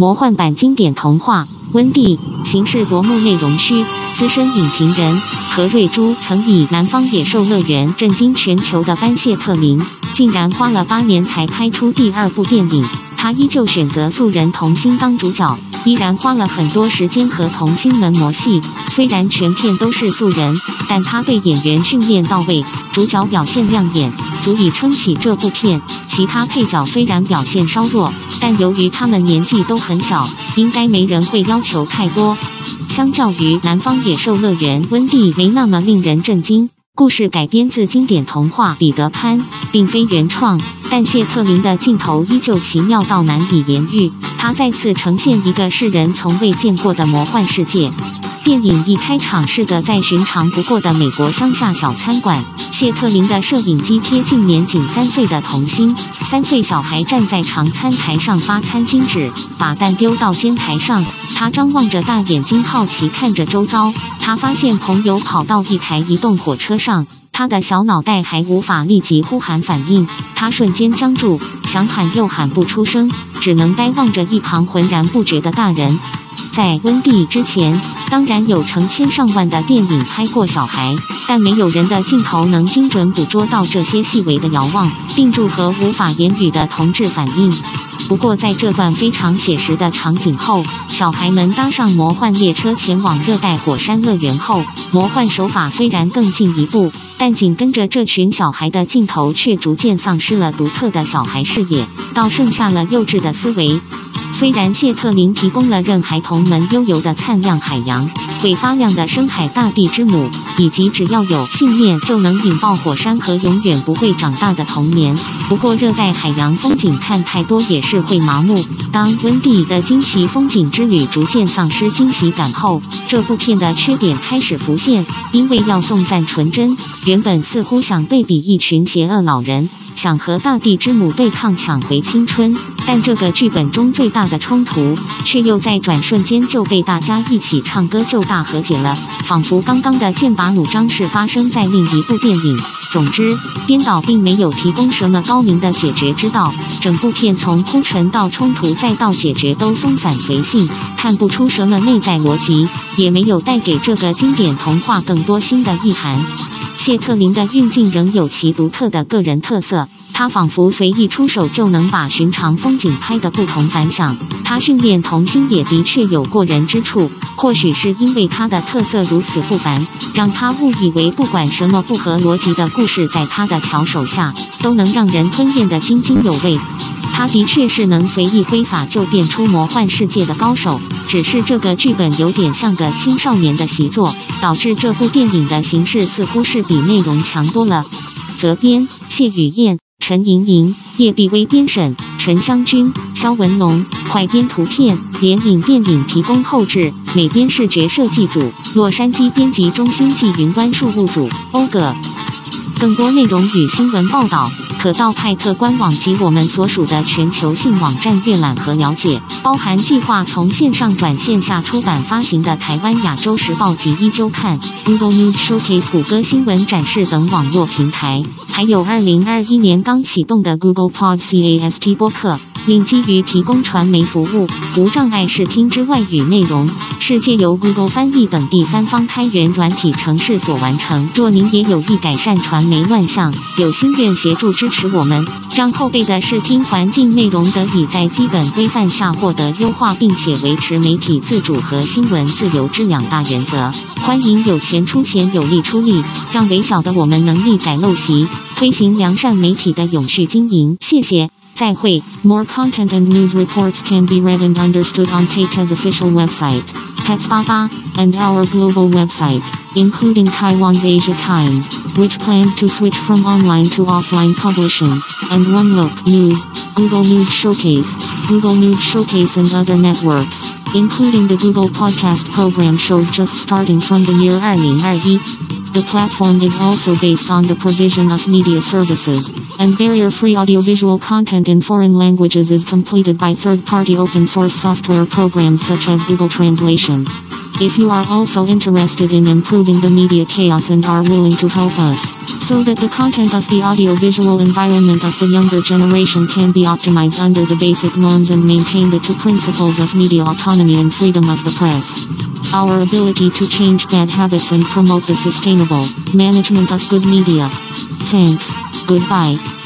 魔幻版经典童话《温蒂》，形式夺目，内容虚。资深影评人何瑞珠曾以《南方野兽乐园》震惊全球的班谢特林，竟然花了八年才拍出第二部电影。他依旧选择素人童星当主角，依然花了很多时间和童星们磨戏。虽然全片都是素人，但他对演员训练到位，主角表现亮眼，足以撑起这部片。其他配角虽然表现稍弱，但由于他们年纪都很小，应该没人会要求太多。相较于《南方野兽乐园》，温蒂没那么令人震惊。故事改编自经典童话《彼得潘》，并非原创，但谢特林的镜头依旧奇妙到难以言喻。他再次呈现一个世人从未见过的魔幻世界。电影一开场是个再寻常不过的美国乡下小餐馆，谢特林的摄影机贴近年仅三岁的童星，三岁小孩站在长餐台上发餐巾纸，把蛋丢到煎台上。他张望着大眼睛，好奇看着周遭。他发现朋友跑到一台移动火车上，他的小脑袋还无法立即呼喊反应。他瞬间僵住，想喊又喊不出声，只能呆望着一旁浑然不觉的大人。在温蒂之前，当然有成千上万的电影拍过小孩，但没有人的镜头能精准捕捉到这些细微的遥望、定住和无法言语的同志反应。不过，在这段非常写实的场景后，小孩们搭上魔幻列车前往热带火山乐园后，魔幻手法虽然更进一步，但紧跟着这群小孩的镜头却逐渐丧失了独特的小孩视野，倒剩下了幼稚的思维。虽然谢特林提供了任孩童们悠游的灿烂海洋、会发亮的深海大地之母，以及只要有信念就能引爆火山和永远不会长大的童年，不过热带海洋风景看太多也是会麻木。当温蒂的惊奇风景之旅逐渐丧失惊喜感后，这部片的缺点开始浮现。因为要颂赞纯真，原本似乎想对比一群邪恶老人。想和大地之母对抗，抢回青春，但这个剧本中最大的冲突，却又在转瞬间就被大家一起唱歌就大和解了，仿佛刚刚的剑拔弩张是发生在另一部电影。总之，编导并没有提供什么高明的解决之道，整部片从铺陈到冲突再到解决都松散随性，看不出什么内在逻辑，也没有带给这个经典童话更多新的意涵。谢特林的运镜仍有其独特的个人特色，他仿佛随意出手就能把寻常风景拍得不同凡响。他训练童星也的确有过人之处，或许是因为他的特色如此不凡，让他误以为不管什么不合逻辑的故事，在他的巧手下都能让人吞咽得津津有味。他的确是能随意挥洒就变出魔幻世界的高手，只是这个剧本有点像个青少年的习作，导致这部电影的形式似乎是比内容强多了。责编：谢雨燕、陈莹莹、叶碧薇编审：陈湘君、肖文龙，快编图片，联影电影提供后置，美编视觉设计组，洛杉矶编辑中心暨云端事务组，欧哥。更多内容与新闻报道，可到派特官网及我们所属的全球性网站阅览和了解，包含计划从线上转线下出版发行的台湾亚洲时报及一周刊、Google News Showcase 谷歌新闻展示等网络平台，还有2021年刚启动的 Google Podcast 播客。并基于提供传媒服务、无障碍视听之外语内容，是借由 Google 翻译等第三方开源软体程式所完成。若您也有意改善传媒乱象，有心愿协助支持我们，让后辈的视听环境内容得以在基本规范下获得优化，并且维持媒体自主和新闻自由之两大原则，欢迎有钱出钱，有力出力，让微小的我们能力改陋习，推行良善媒体的永续经营。谢谢。再会。More content and news reports can be read and understood on Peita's official website, Pets88, and our global website, including Taiwan's Asia Times, which plans to switch from online to offline publishing, and One Look News, Google News Showcase, Google News Showcase and other networks, including the Google Podcast program shows just starting from the year 2021. The platform is also based on the provision of media services, and barrier-free audiovisual content in foreign languages is completed by third-party open-source software programs such as Google Translation. If you are also interested in improving the media chaos and are willing to help us, so that the content of the audiovisual environment of the younger generation can be optimized under the basic norms and maintain the two principles of media autonomy and freedom of the press. Our ability to change bad habits and promote the sustainable management of good media. Thanks. Goodbye.